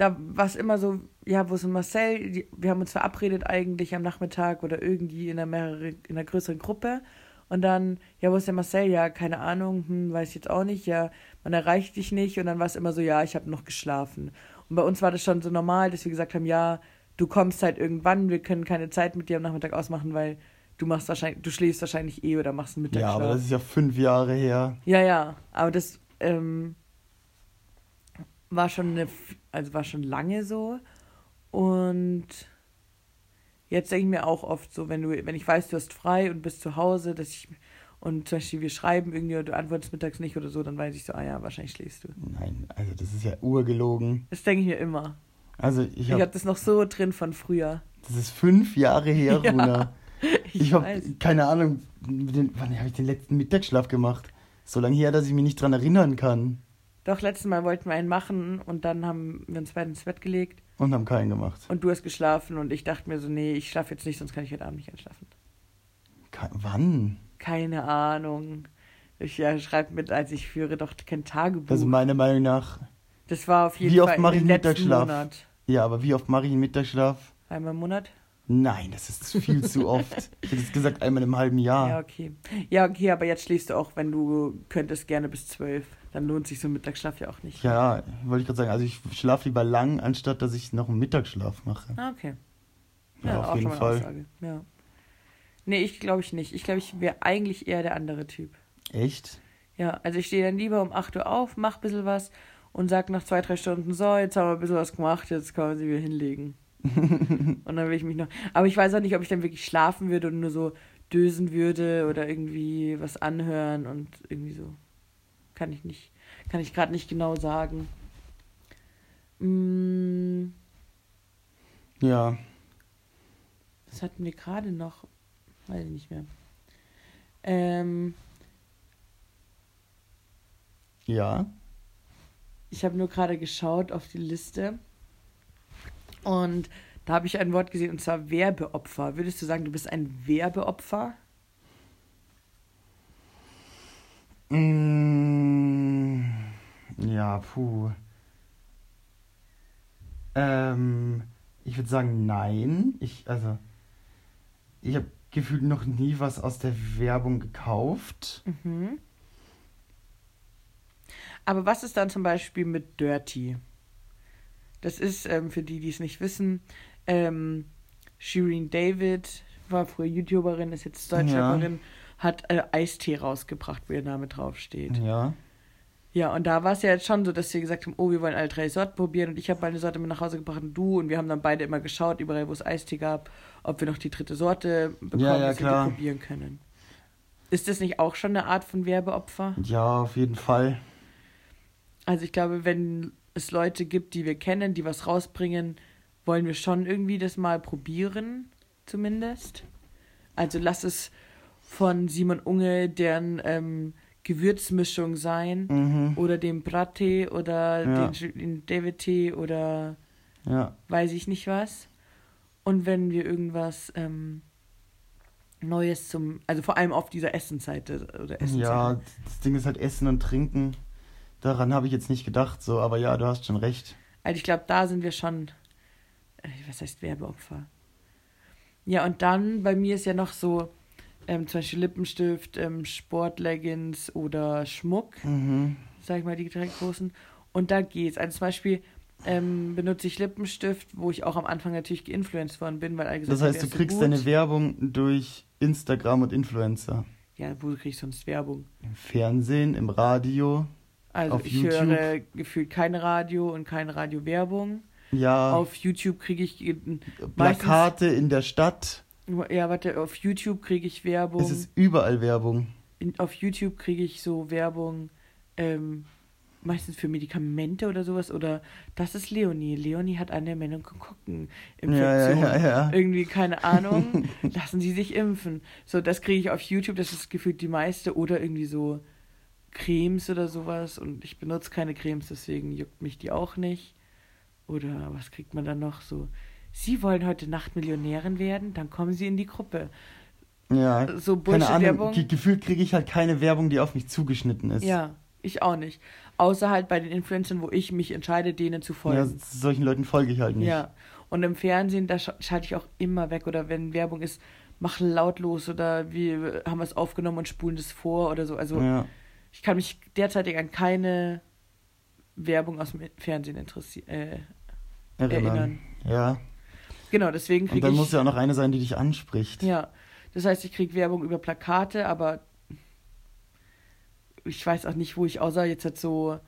da war es immer so, ja, wo in Marcel, die, wir haben uns verabredet eigentlich am Nachmittag oder irgendwie in einer, mehrere, in einer größeren Gruppe. Und dann, ja, wo ist der Marcel? Ja, keine Ahnung, hm, weiß ich jetzt auch nicht. Ja, man erreicht dich nicht. Und dann war es immer so, ja, ich habe noch geschlafen. Und bei uns war das schon so normal, dass wir gesagt haben, ja, du kommst halt irgendwann, wir können keine Zeit mit dir am Nachmittag ausmachen, weil du machst wahrscheinlich, du schläfst wahrscheinlich eh oder machst einen Ja, Mittagsschlaf. aber das ist ja fünf Jahre her. Ja, ja, aber das ähm, war schon eine, also war schon lange so und Jetzt denke ich mir auch oft so, wenn du, wenn ich weiß, du hast frei und bist zu Hause, dass ich und zum Beispiel wir schreiben irgendwie oder du antwortest mittags nicht oder so, dann weiß ich so, ah ja, wahrscheinlich schläfst du. Nein, also das ist ja urgelogen. Das denke ich mir immer. Also ich Ich habe, habe das noch so drin von früher. das ist fünf Jahre her, Ja, Runa. Ich, Ich habe keine Ahnung, den, wann habe ich den letzten Mittagsschlaf gemacht? So lange her, dass ich mich nicht dran erinnern kann. Doch, letztes Mal wollten wir einen machen und dann haben wir uns beide ins Bett gelegt Und haben keinen gemacht. und du hast geschlafen und ich dachte mir so, nee, ich schlafe jetzt nicht, sonst kann ich heute Abend nicht einschlafen. Ke wann? Keine Ahnung. Ich ja, schreibe mit, als ich führe doch kein Tagebuch. Also meiner Meinung nach, das war auf jeden Wie oft Fall mache im ich Mittagsschlaf? Monat. ja, aber wie oft mache ich einen Mittagsschlaf? Einmal im Monat? Nein, das ist viel zu oft. Ich hätte es gesagt, einmal im halben Ja. Jahr. okay. Ja, okay, aber jetzt schläfst du auch, wenn du könntest, gerne bis zwölf. Dann lohnt sich so ein Mittagsschlaf ja auch nicht. Ja, wollte ich gerade sagen. Also ich schlafe lieber lang, anstatt dass ich noch einen Mittagsschlaf mache. Ah, okay. Ja, auf auch jeden schon mal eine Fall. Aussage. Ja. Nee, ich glaube ich nicht. Ich glaube, ich wäre eigentlich eher der andere Typ. Echt? Ja, also ich stehe dann lieber um 8 Uhr auf, mach ein bisschen was und sag nach zwei, drei Stunden, so, jetzt haben wir ein bisschen was gemacht, jetzt kann man sie wieder hinlegen. und dann will ich mich noch. Aber ich weiß auch nicht, ob ich dann wirklich schlafen würde und nur so dösen würde oder irgendwie was anhören und irgendwie so. Kann ich nicht. Kann ich gerade nicht genau sagen. Mm, Ja. was hatten wir gerade noch? Weiß ich nicht mehr. Ähm, Ja. Ich habe nur gerade geschaut auf die Liste und da habe ich ein Wort gesehen und zwar Werbeopfer. Würdest du sagen, du bist ein Werbeopfer? Mm, ja, puh. Ähm, ich würde sagen, nein. Ich, also, ich habe gefühlt noch nie was aus der Werbung gekauft. Mhm. Aber was ist dann zum Beispiel mit Dirty? Das ist, ähm, für die, die es nicht wissen, ähm, Shireen David war früher YouTuberin, ist jetzt Deutschrapperin, hat äh, Eistee rausgebracht, wo ihr Name draufsteht. Ja. Ja, und da war es ja jetzt schon so, dass wir gesagt haben, oh, wir wollen alle drei Sorten probieren und ich habe meine Sorte mit nach Hause gebracht und du und wir haben dann beide immer geschaut, überall wo es Eistee gab, ob wir noch die dritte Sorte bekommen, Ja, ja, dass wir klar. die probieren können. Ist das nicht auch schon eine Art von Werbeopfer? Ja, auf jeden Fall. Also ich glaube, wenn es Leute gibt, die wir kennen, die was rausbringen, wollen wir schon irgendwie das mal probieren, zumindest. Also lass es von Simon Unge deren ähm, Gewürzmischung sein Mhm. oder dem Brattee oder Ja. den, den David-Tee oder Ja. weiß ich nicht was. Und wenn wir irgendwas ähm, Neues zum, also vor allem auf dieser Essensseite oder Essensseite. Ja, das Ding ist halt Essen und Trinken. Daran habe ich jetzt nicht gedacht, so, aber ja, du hast schon recht. Also ich glaube, da sind wir schon, äh, was heißt Werbeopfer? Ja, und dann bei mir ist ja noch so, ähm, zum Beispiel Lippenstift, ähm, Sportleggings oder Schmuck, Mhm. sag ich mal, die direkt großen. Und da geht's. Also zum Beispiel ähm, benutze ich Lippenstift, wo ich auch am Anfang natürlich geinfluenced worden bin, weil alle gesagt Das heißt, du so kriegst gut. deine Werbung durch Instagram und Influencer. Ja, wo krieg ich sonst Werbung? Im Fernsehen, im Radio. Also Auf ich YouTube? höre gefühlt kein Radio und keine Radiowerbung. Ja, Auf YouTube kriege ich äh, Plakate in der Stadt. Ja, warte, auf YouTube kriege ich Werbung. Es ist überall Werbung. In, auf YouTube kriege ich so Werbung, ähm, meistens für Medikamente oder sowas. Oder das ist Leonie. Leonie hat eine Meningokokkeninfektion. Ja, ja, ja, ja. Irgendwie, keine Ahnung. Lassen Sie sich impfen. So, das kriege ich auf YouTube. Das ist gefühlt die meiste. Oder irgendwie so Cremes oder sowas. Und ich benutze keine Cremes, deswegen juckt mich die auch nicht. Oder was kriegt man dann noch so? Sie wollen heute Nacht Millionärin werden? Dann kommen Sie in die Gruppe. Ja, So keine Ahnung. Ge gefühlt kriege ich halt keine Werbung, die auf mich zugeschnitten ist. Ja, ich auch nicht. Außer halt bei den Influencern, wo ich mich entscheide, denen zu Ja, folgen. solchen Leuten folge ich halt nicht. Ja. Und im Fernsehen, da sch schalte ich auch immer weg. Oder wenn Werbung ist, mach lautlos oder wir haben was aufgenommen und spulen das vor oder so. Also Ja. ich kann mich derzeitig an keine Werbung aus dem Fernsehen interessieren. Äh, Erinnern. Erinnern. Ja. Genau, deswegen Und kriege dann ich. muss ja auch noch eine sein, die dich anspricht. Ja, das heißt, ich kriege Werbung über Plakate, aber ich weiß auch nicht, wo ich außer jetzt halt so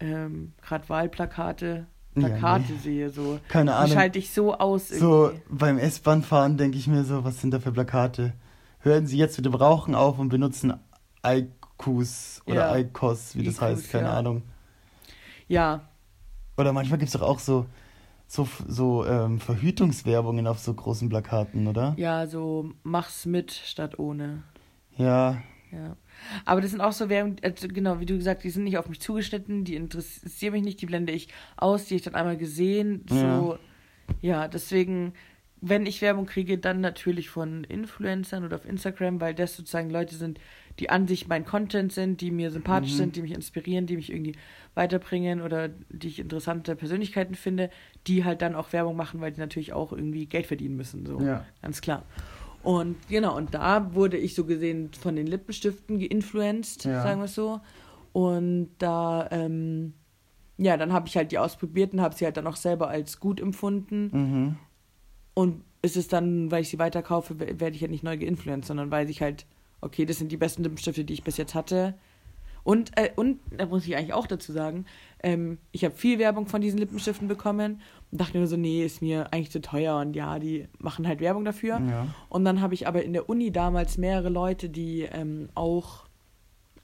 ähm, gerade Wahlplakate Plakate Ja, nee. sehe. So. Keine Die Ahnung. schalte ich so aus So irgendwie. beim S-Bahn-Fahren denke ich mir so, was sind da für Plakate? Hören Sie jetzt mit dem Rauchen auf und benutzen IQs oder Ja. IQOS, wie das IQs, heißt, keine ja. Ahnung. Ja, Oder manchmal gibt es doch auch so, so, so ähm, Verhütungswerbungen auf so großen Plakaten, oder? ja, so mach's mit statt ohne. Ja, Ja. Aber das sind auch so Werbung, also genau, wie du gesagt, die sind nicht auf mich zugeschnitten, die interessieren mich nicht, die blende ich aus, die ich dann einmal gesehen. So, ja, deswegen, wenn ich Werbung kriege, dann natürlich von Influencern oder auf Instagram, weil das sozusagen Leute sind, die an sich mein Content sind, die mir sympathisch Mhm. sind, die mich inspirieren, die mich irgendwie weiterbringen oder die ich interessante Persönlichkeiten finde, die halt dann auch Werbung machen, weil die natürlich auch irgendwie Geld verdienen müssen. So. Ja. Ganz klar. Und genau, und da wurde ich so gesehen von den Lippenstiften geinfluenced, Ja. sagen wir es so. Und da, ähm, ja, dann habe ich halt die ausprobiert und habe sie halt dann auch selber als gut empfunden. mhm. Und ist es dann, weil ich sie weiterkaufe, we- werde ich ja nicht neu geinfluenced, sondern weiß ich halt, okay, das sind die besten Lippenstifte, die ich bis jetzt hatte. Und, äh, und da muss ich eigentlich auch dazu sagen, ähm, ich habe viel Werbung von diesen Lippenstiften bekommen und dachte mir so, nee, ist mir eigentlich zu teuer und ja, die machen halt Werbung dafür. Ja. Und dann habe ich aber in der Uni damals mehrere Leute, die ähm, auch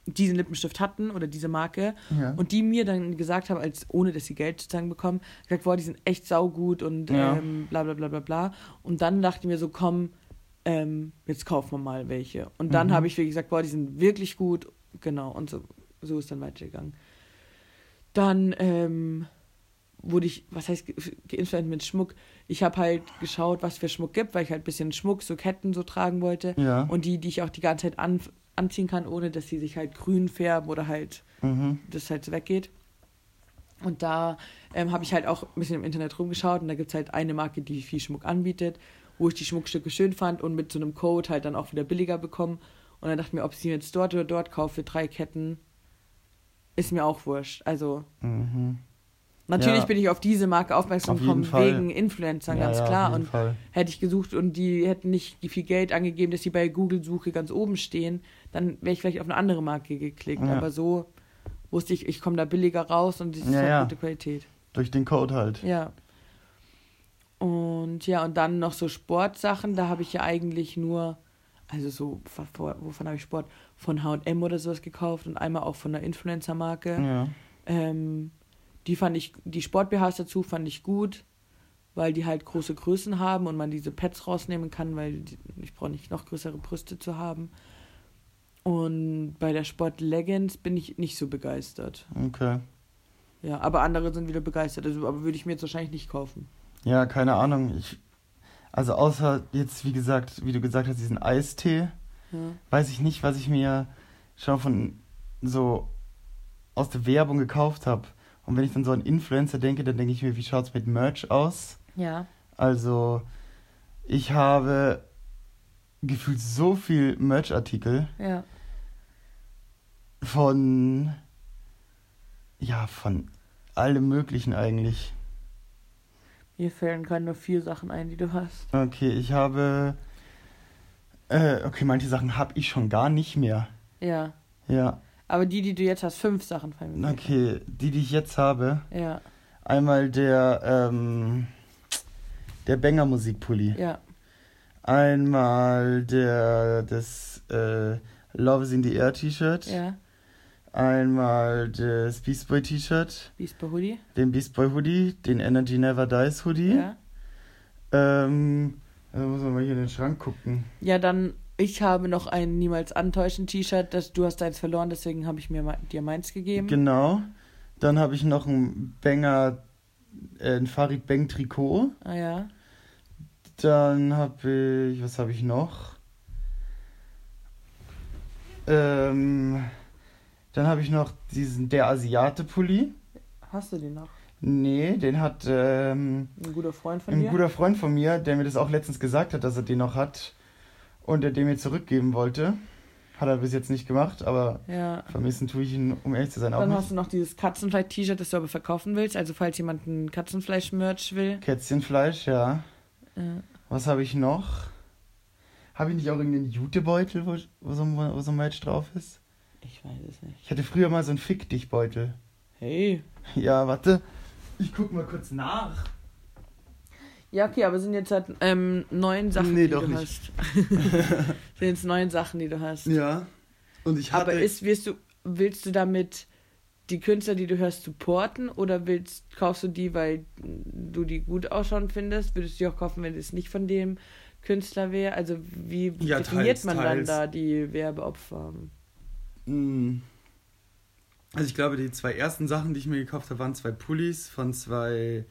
diesen Lippenstift hatten oder diese Marke Ja. und die mir dann gesagt haben, als ohne dass sie Geld sozusagen bekommen, gesagt, boah, die sind echt saugut und Ja. ähm, bla bla bla bla bla. Und dann dachte ich mir so, komm, ähm, jetzt kaufen wir mal welche. Und dann Mhm. habe ich wirklich gesagt, boah, die sind wirklich gut. Genau, und so, so ist dann weitergegangen. Dann ähm, wurde ich, was heißt ge- geinfluenced mit Schmuck? Ich habe halt geschaut, was für Schmuck gibt, weil ich halt ein bisschen Schmuck, so Ketten so tragen wollte. Ja. Und die, die ich auch die ganze Zeit an, anziehen kann, ohne dass sie sich halt grün färben oder halt Mhm. das halt so weggeht. Und da ähm, habe ich halt auch ein bisschen im Internet rumgeschaut und da gibt es halt eine Marke, die viel Schmuck anbietet, wo ich die Schmuckstücke schön fand und mit so einem Code halt dann auch wieder billiger bekommen. Und dann dachte ich mir, ob ich sie jetzt dort oder dort kaufe für drei Ketten, ist mir auch wurscht. Also Mhm. natürlich Ja. bin ich auf diese Marke aufmerksam Auf gekommen, wegen Influencern, Ja, ganz ja, klar. Jeden Und Fall. hätte ich gesucht und die hätten nicht viel Geld angegeben, dass sie bei Google-Suche ganz oben stehen, dann wäre ich vielleicht auf eine andere Marke geklickt. Ja. Aber so wusste ich, ich komme da billiger raus und das ist Ja, halt ja. gute Qualität. Durch den Code halt. Ja. Und ja, und dann noch so Sportsachen, da habe ich ja eigentlich nur, also so, wo- wovon habe ich Sport? Von HM oder sowas gekauft und einmal auch von einer Influencer-Marke. Ja. Ähm, die fand ich, die Sport-BHs dazu fand ich gut, weil die halt große Größen haben und man diese Pads rausnehmen kann, weil die, ich brauche nicht noch größere Brüste zu haben. Und bei der Sport Leggings bin ich nicht so begeistert. Okay. Ja, aber andere sind wieder begeistert. Also, aber würde ich mir jetzt wahrscheinlich nicht kaufen. Ja, keine Ahnung. Ich, also außer jetzt, wie gesagt, wie du gesagt hast, diesen Eistee, Ja. weiß ich nicht, was ich mir schon von so aus der Werbung gekauft habe. Und wenn ich dann so an Influencer denke, dann denke ich mir, wie schaut's mit Merch aus? Ja. Also, ich habe gefühlt so viel Merch-Artikel Ja. von, ja, von allem Möglichen eigentlich. Mir fällen gerade nur vier Sachen ein, die du hast. Okay, ich habe, äh, okay, manche Sachen habe ich schon gar nicht mehr. Ja. Ja, Aber die, die du jetzt hast, fünf Sachen fallen mir. okay, die, die ich jetzt habe, Ja. einmal der, ähm, der Banger Musikpulli. Ja. Einmal der, das, äh, Love is in the Air T-Shirt. Ja. Einmal das Beast Boy T-Shirt, Beast Boy Hoodie. den Beast Boy Hoodie, den Energy Never Dies Hoodie. Ja. Ähm, da muss man mal hier in den Schrank gucken. Ja, dann, ich habe noch ein Niemals Antäuschen T-Shirt. Das, du hast deins verloren, deswegen habe ich mir me- dir meins gegeben. Genau. Dann habe ich noch ein Banger, äh, ein Farid Bang Trikot. ah ja. Dann habe ich, was habe ich noch? Ähm, dann habe ich noch diesen Der Asiate Pulli. Hast du den noch? Nee, den hat ähm, Ein guter Freund von ein dir? guter Freund von mir, der mir das auch letztens gesagt hat, dass er den noch hat und der den mir zurückgeben wollte. Hat er bis jetzt nicht gemacht, aber Ja. vermissen tue ich ihn, um ehrlich zu sein, auch Dann nicht. hast du noch dieses Katzenfleisch-T-Shirt, das du aber verkaufen willst. Also falls jemand ein Katzenfleisch-Merch will. Kätzchenfleisch, ja. Ja. Was habe ich noch? Habe ich nicht auch irgendeinen Jutebeutel, wo, wo, so, wo so ein Merch drauf ist? Ich weiß es nicht. Ich hatte früher mal so einen Fick dich Beutel. Hey. Ja, warte. Ich guck mal kurz nach. Ja, okay, aber sind jetzt halt ähm, neun Sachen, Nee, die doch du nicht. hast. sind jetzt neun Sachen, die du hast. Ja. Und ich hatte. aber ist, wirst du, willst du damit die Künstler, die du hörst, supporten oder willst, kaufst du die, weil du die gut ausschauen findest? Würdest du die auch kaufen, wenn es nicht von dem Künstler wäre? Also wie Ja, definiert teils, man teils. dann da die Werbeopfer? Mm. Also ich glaube, die zwei ersten Sachen, die ich mir gekauft habe, waren zwei Pullis von zwei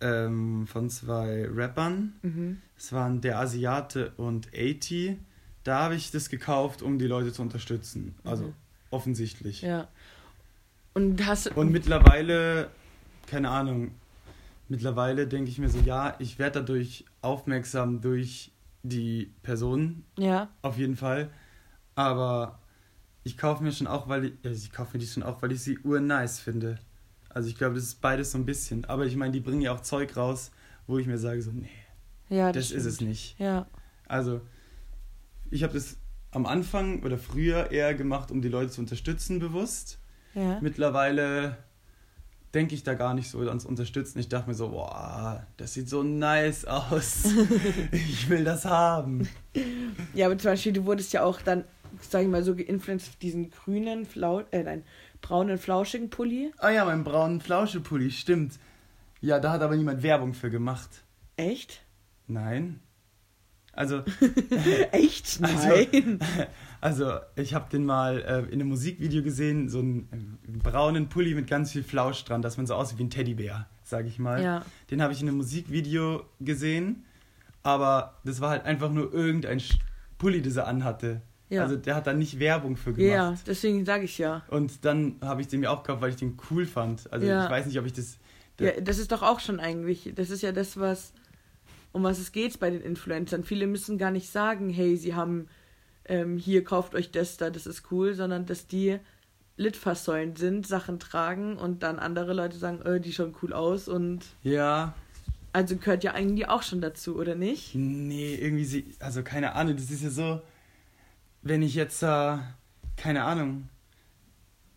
ähm, von zwei Rappern. Mhm. Es waren der Asiate und 80. Da habe ich das gekauft, um die Leute zu unterstützen. Also Mhm. offensichtlich. Ja. Und hast Und mittlerweile, keine Ahnung, mittlerweile denke ich mir so, ja, ich werde dadurch aufmerksam durch die Person, ja, auf jeden Fall. Aber ich kaufe mir schon auch, weil ich, also ich kaufe mir die schon auch, weil ich sie urnice finde. Also ich glaube, das ist beides so ein bisschen. Aber ich meine, die bringen ja auch Zeug raus, wo ich mir sage so, nee, ja, das, ist es nicht. Ja, Also ich habe das am Anfang oder früher eher gemacht, um die Leute zu unterstützen, bewusst. ja. Mittlerweile denke ich da gar nicht so ans Unterstützen. Ich dachte mir so, boah, das sieht so nice aus. ich will das haben. Ja, aber zum Beispiel, du wurdest ja auch dann, sag ich mal, so geinfluenced diesen grünen, Flau äh, nein, braunen, flauschigen Pulli. Ah ja, mein braunen Flauschepulli, stimmt. Ja, da hat aber niemand Werbung für gemacht. Echt? Nein. Also, Echt? Also- Nein. also ich habe den mal äh, in einem Musikvideo gesehen, so einen, äh, braunen Pulli mit ganz viel Flausch dran, dass man so aussieht wie ein Teddybär, sage ich mal. ja. Den habe ich in einem Musikvideo gesehen, aber das war halt einfach nur irgendein Pulli, das er anhatte. Ja. Also der hat da nicht Werbung für gemacht. Ja, deswegen sage ich ja. Und dann habe ich den mir auch gekauft, weil ich den cool fand. Also Ja. ich weiß nicht, ob ich das... Ja, das ist doch auch schon eigentlich, das ist ja das, was, um was es geht bei den Influencern. Viele müssen gar nicht sagen, hey, sie haben, ähm, hier kauft euch das da, das ist cool, sondern dass die Litfaßsäulen sind, Sachen tragen und dann andere Leute sagen, äh, die schauen cool aus und Ja, also gehört ja eigentlich auch schon dazu, oder nicht? nee, irgendwie... Sie, also keine Ahnung, das ist ja so... Wenn ich jetzt... Äh, keine Ahnung.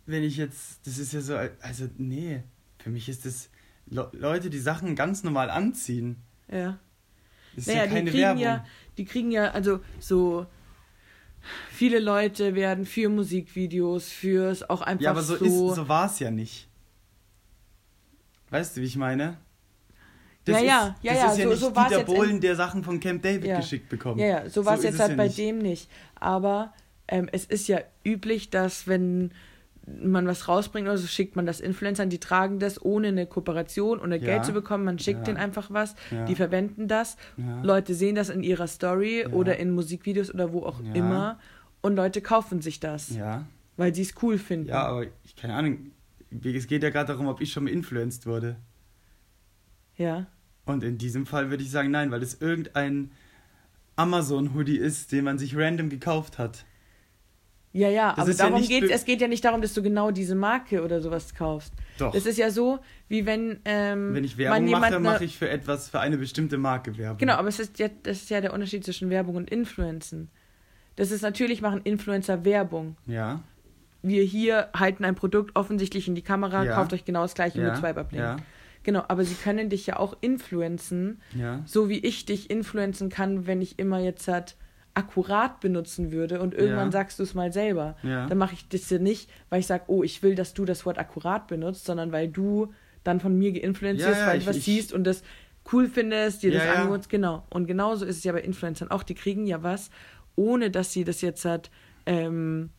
Wenn ich jetzt... Das ist ja so... Also nee, für mich ist das... Le Leute, die Sachen ganz normal anziehen. Ja. Das ist Naja, ja keine die kriegen Werbung. ja, die kriegen ja, also so viele Leute werden für Musikvideos, fürs auch einfach Ja, aber so, so, ist, so war es ja nicht. Weißt du, wie ich meine? Ja, ist, ja, ja, das ja, ist ja so- nicht so Dieter Bohlen, der Sachen von Camp David Ja. geschickt bekommt. Ja, ja, so war es ist jetzt halt bei nicht. dem nicht. Aber ähm, es ist ja üblich, dass wenn man was rausbringt oder so, schickt man das Influencern, die tragen das ohne eine Kooperation, ohne Ja. Geld zu bekommen. Man schickt Ja. denen einfach was, Ja. die verwenden das. Leute sehen das in ihrer Story oder in Musikvideos oder wo auch immer. Und Leute kaufen sich das, weil sie es cool finden. ja, aber ich keine Ahnung. Es geht ja gerade darum, ob ich schon mal influenced wurde. Ja. Und in diesem Fall würde ich sagen, nein, weil es irgendein Amazon-Hoodie ist, den man sich random gekauft hat. Ja, ja, Das aber ja darum geht's. be- Es geht ja nicht darum, dass du genau diese Marke oder sowas kaufst. Doch. Das ist ja so, wie wenn, ähm, Wenn ich Werbung mache, jemand mache ne- ich für etwas, für eine bestimmte Marke Werbung. Genau, aber es ist ja, das ist ja der Unterschied zwischen Werbung und Influencen. Das ist natürlich machen Influencer Werbung. Ja. Wir hier halten ein Produkt offensichtlich in die Kamera, Ja. kauft euch genau das gleiche ja. mit Swipe-Up-Link. Ja. Genau, aber sie können dich ja auch influenzen, Ja. so wie ich dich influenzen kann, wenn ich immer jetzt halt akkurat benutzen würde und irgendwann Ja. sagst du es mal selber. Ja. Dann mache ich das ja nicht, weil ich sage, oh, ich will, dass du das Wort akkurat benutzt, sondern weil du dann von mir geinfluenced Ja, wirst, weil ich- du was ich- siehst und das cool findest, dir das ja. angewohnst. Genau. Und genauso ist es ja bei Influencern auch. Die kriegen ja was, ohne dass sie das jetzt hat, ähm,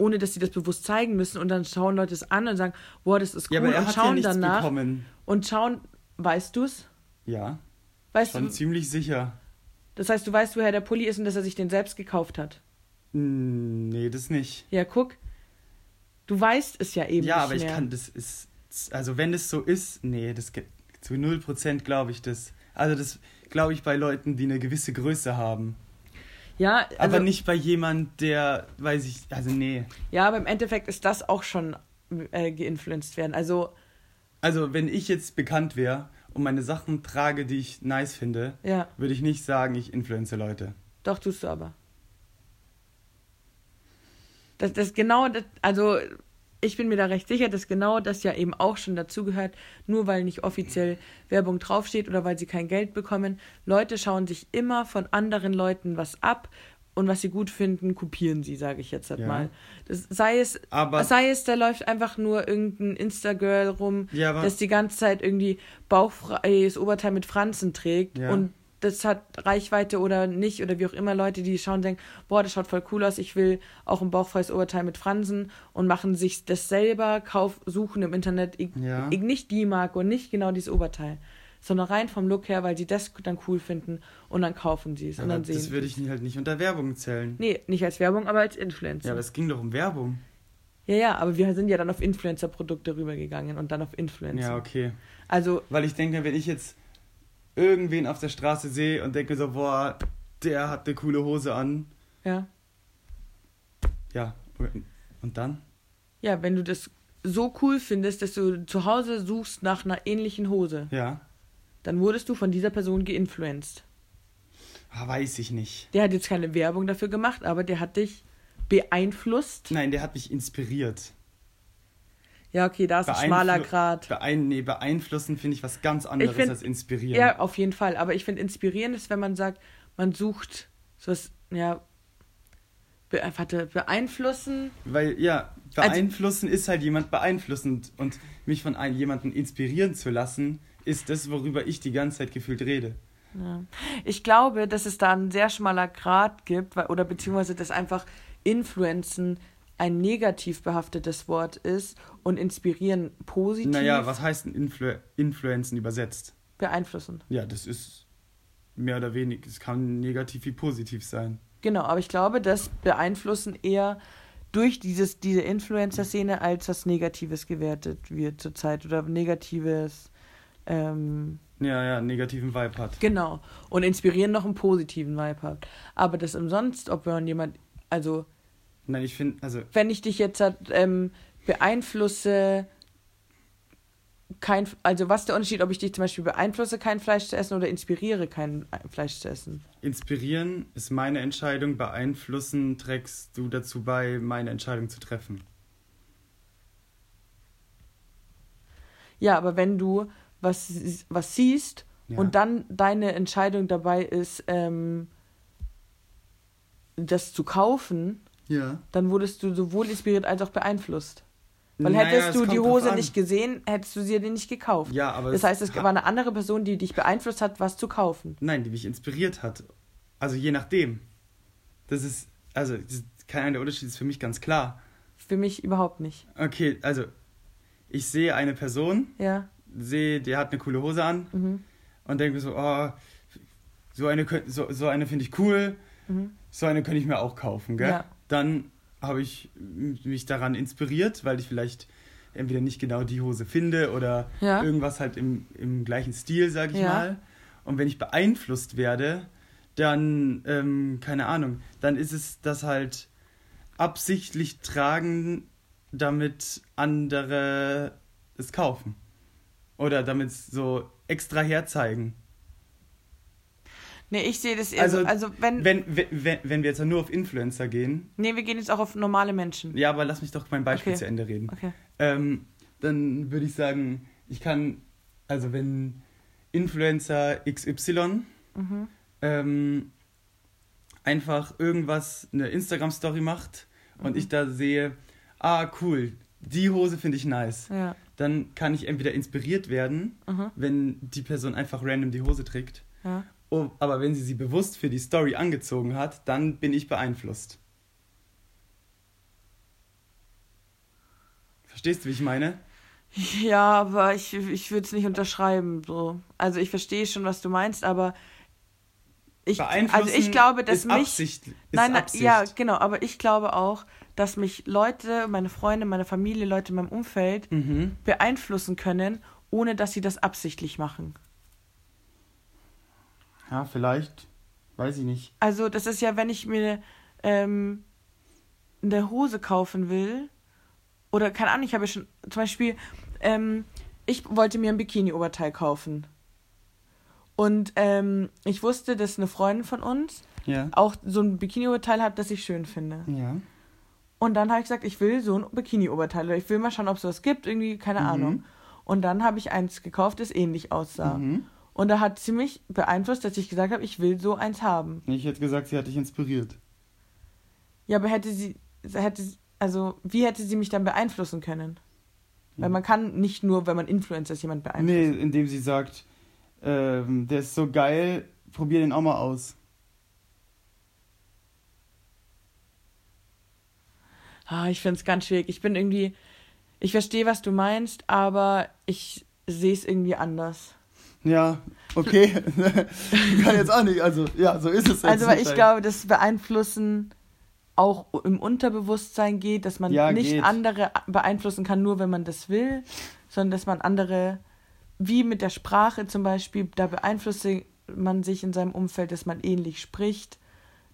ohne dass sie das bewusst zeigen müssen und dann schauen Leute es an und sagen, boah, das ist cool Ja, aber er und hat ja schauen nichts danach bekommen. und schauen, weißt du's? Ja, Weißt schon du, ziemlich sicher. das heißt, du weißt, woher der Pulli ist und dass er sich den selbst gekauft hat. Hm, Nee, das nicht. Ja, guck. Du weißt es ja eben ja, aber ich mehr. kann, das ist, also wenn es so ist, nee, das zu 0% glaube ich das. Also das glaube ich bei Leuten, die eine gewisse Größe haben. Ja, also, aber nicht bei jemand, der, weiß ich, also nee. ja, aber im Endeffekt ist das auch schon äh, geinfluenced werden. Also, Also wenn ich jetzt bekannt wäre und meine Sachen trage, die ich nice finde, ja, würde ich nicht sagen, ich influence Leute. doch tust du aber. Das, das genau, das, also ich bin mir da recht sicher, dass genau das ja eben auch schon dazugehört, nur weil nicht offiziell Werbung draufsteht oder weil sie kein Geld bekommen. Leute schauen sich immer von anderen Leuten was ab und was sie gut finden, kopieren sie, sage ich jetzt halt Ja. mal. Das, sei, es, Aber- sei es, da läuft einfach nur irgendein Insta-Girl rum, Ja, das die ganze Zeit irgendwie bauchfreies Oberteil mit Franzen trägt Ja. und das hat Reichweite oder nicht oder wie auch immer Leute, die schauen, denken, boah, das schaut voll cool aus, ich will auch ein bauchfreies Oberteil mit Fransen und machen sich das selber, kauf, suchen im Internet, Ja. ich, nicht die Marke und nicht genau dieses Oberteil, sondern rein vom Look her, weil sie das dann cool finden und dann kaufen sie es und Aber dann sehen das würde ich halt nicht unter Werbung zählen. Nee, nicht als Werbung, aber als Influencer. Ja, aber es ging doch um Werbung. ja, ja, aber wir sind ja dann auf Influencer-Produkte rübergegangen und dann auf Influencer. Ja, okay. Also, Weil ich denke, wenn ich jetzt irgendwen auf der Straße sehe und denke so, boah, der hat eine coole Hose an. ja. Ja, und dann? Ja, wenn du das so cool findest, dass du zu Hause suchst nach einer ähnlichen Hose, Ja. dann wurdest du von dieser Person geinfluenced. Ah, weiß ich nicht. Der hat jetzt keine Werbung dafür gemacht, aber der hat dich beeinflusst. Nein, der hat mich inspiriert. Ja, okay, da ist ein schmaler Grad. Beein nee, beeinflussen finde ich was ganz anderes find- als inspirieren. Ja, auf jeden Fall. Aber ich finde inspirierend ist, wenn man sagt, man sucht sowas, ja, be warte, beeinflussen. Weil, ja, Also- beeinflussen ist halt jemand beeinflussend. Und mich von ein, jemandem inspirieren zu lassen, ist das, worüber ich die ganze Zeit gefühlt rede. Ja. Ich glaube, dass es da ein sehr schmaler Grad gibt, oder beziehungsweise dass einfach Influenzen ein negativ behaftetes Wort ist und inspirieren positiv Naja, was heißt denn Influ Influenzen übersetzt? beeinflussen. Ja, das ist mehr oder weniger, es kann negativ wie positiv sein. Genau, aber ich glaube, dass beeinflussen eher durch dieses, diese Influencer-Szene als was Negatives gewertet wird zurzeit oder negatives, ähm, Ja, ja, negativen Vibe hat. genau. Und inspirieren noch einen positiven Vibe hat. Aber das umsonst, ob man jemand, also Nein, ich finde, also, wenn ich dich jetzt ähm, beeinflusse, kein, also was ist der Unterschied, ob ich dich zum Beispiel beeinflusse, kein Fleisch zu essen oder inspiriere, kein Fleisch zu essen? inspirieren ist meine Entscheidung, beeinflussen trägst du dazu bei, meine Entscheidung zu treffen. Ja, aber wenn du was, was siehst Ja. und dann deine Entscheidung dabei ist, ähm, das zu kaufen, Ja. dann wurdest du sowohl inspiriert als auch beeinflusst. Weil Naja, hättest es du die Hose nicht gesehen, hättest du sie dir nicht gekauft. Ja, aber das heißt, es war eine andere Person, die dich beeinflusst hat, was zu kaufen. Nein, die mich inspiriert hat. Also je nachdem. Das ist, also, Ahnung, der Unterschied ist für mich ganz klar. Für mich überhaupt nicht. Okay, also, ich sehe eine Person, Ja. sehe, der hat eine coole Hose an Mhm. und denke mir so, oh, so eine, so, so eine finde ich cool, Mhm. so eine könnte ich mir auch kaufen, gell? Ja. Dann habe ich mich daran inspiriert, weil ich vielleicht entweder nicht genau die Hose finde oder Ja. irgendwas halt im, im gleichen Stil, sage ich Ja. mal. Und wenn ich beeinflusst werde, dann, ähm, keine Ahnung, dann ist es das halt absichtlich tragen, damit andere es kaufen. Oder damit es so extra herzeigen. Nee, ich sehe das eher so. Also, Also wenn, Wenn, wenn, wenn wenn wir jetzt nur auf Influencer gehen, Nee, wir gehen jetzt auch auf normale Menschen. ja, aber lass mich doch mein Beispiel Okay. zu Ende reden. Okay. Ähm, dann würde ich sagen, ich kann, also wenn Influencer XY Mhm. ähm, einfach irgendwas, eine Instagram-Story macht und Mhm. ich da sehe, ah, cool, die Hose finde ich nice, Ja. dann kann ich entweder inspiriert werden, Mhm. wenn die Person einfach random die Hose trägt. Ja. Oh, aber wenn sie sie bewusst für die Story angezogen hat, dann bin ich beeinflusst. Verstehst du, wie ich meine? Ja, aber ich, ich würde es nicht unterschreiben. So. Also ich verstehe schon, was du meinst, aber ich, also ich glaube, dass mich. Absicht. Nein, nein, ja, genau, aber ich glaube auch, dass mich Leute, meine Freunde, meine Familie, Leute in meinem Umfeld Mhm. beeinflussen können, ohne dass sie das absichtlich machen. Ja, vielleicht. Weiß ich nicht. Also das ist ja, wenn ich mir ähm, eine Hose kaufen will, oder keine Ahnung, ich habe ja schon, zum Beispiel, ähm, ich wollte mir ein Bikini-Oberteil kaufen. Und ähm, ich wusste, dass eine Freundin von uns Ja. auch so ein Bikini-Oberteil hat, das ich schön finde. Ja. Und dann habe ich gesagt, ich will so ein Bikini-Oberteil oder ich will mal schauen, ob es was gibt, irgendwie, keine Mhm. Ahnung. Und dann habe ich eins gekauft, das ähnlich aussah. Mhm. Und da hat sie mich beeinflusst, dass ich gesagt habe, ich will so eins haben. Ich hätte gesagt, sie hat dich inspiriert. Ja, aber hätte sie, hätte, also wie hätte sie mich dann beeinflussen können? Weil Ja. man kann nicht nur, wenn man Influencer ist, jemand Nee, beeinflussen. indem sie sagt, ähm, der ist so geil, probier den auch mal aus. Ah, ich finde es ganz schwierig. Ich bin irgendwie, ich verstehe, was du meinst, aber ich sehe es irgendwie anders. Ja, okay. Kann jetzt auch nicht. Also, ja, so ist es jetzt. Also, weil ich glaube, das Beeinflussen auch im Unterbewusstsein geht, dass man Ja, nicht geht. andere beeinflussen kann, nur wenn man das will, sondern dass man andere, wie mit der Sprache zum Beispiel, da beeinflusst man sich in seinem Umfeld, dass man ähnlich spricht.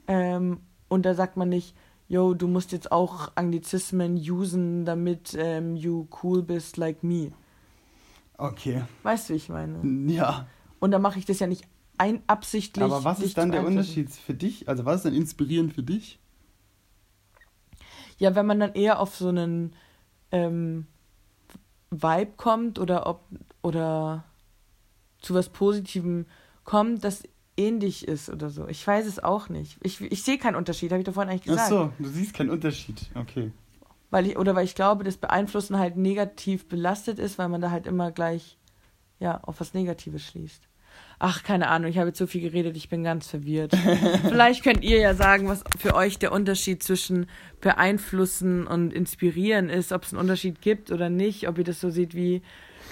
Ähm, und da sagt man nicht, yo, du musst jetzt auch Anglizismen usen, damit ähm, you cool bist like me. Okay. Weißt du, wie ich meine? Ja. Und da mache ich das ja nicht ein absichtlich. Aber was ist dann der. Unterschied für dich? Also, was ist denn inspirierend für dich? Ja, wenn man dann eher auf so einen ähm, Vibe kommt oder ob oder zu was Positivem kommt, das ähnlich ist oder so. Ich weiß es auch nicht. Ich, ich sehe keinen Unterschied, habe ich doch vorhin eigentlich Ach gesagt. so, du siehst keinen Unterschied. Okay. Weil ich, oder weil ich glaube, das Beeinflussen halt negativ belastet ist, weil man da halt immer gleich ja, auf was Negatives schließt. Ach, keine Ahnung, ich habe jetzt so viel geredet, ich bin ganz verwirrt. Vielleicht könnt ihr ja sagen, was für euch der Unterschied zwischen beeinflussen und inspirieren ist, ob es einen Unterschied gibt oder nicht, ob ihr das so seht wie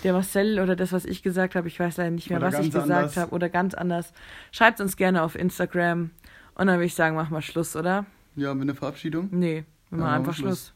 der Marcel oder das, was ich gesagt habe. Ich weiß leider nicht mehr, Oder was ich gesagt habe oder ganz anders. Schreibt uns gerne auf Instagram und dann würde ich sagen, mach mal Schluss, oder? Ja, mit einer Verabschiedung. Nee, wir Ja, machen machen einfach wir Schluss. Schluss.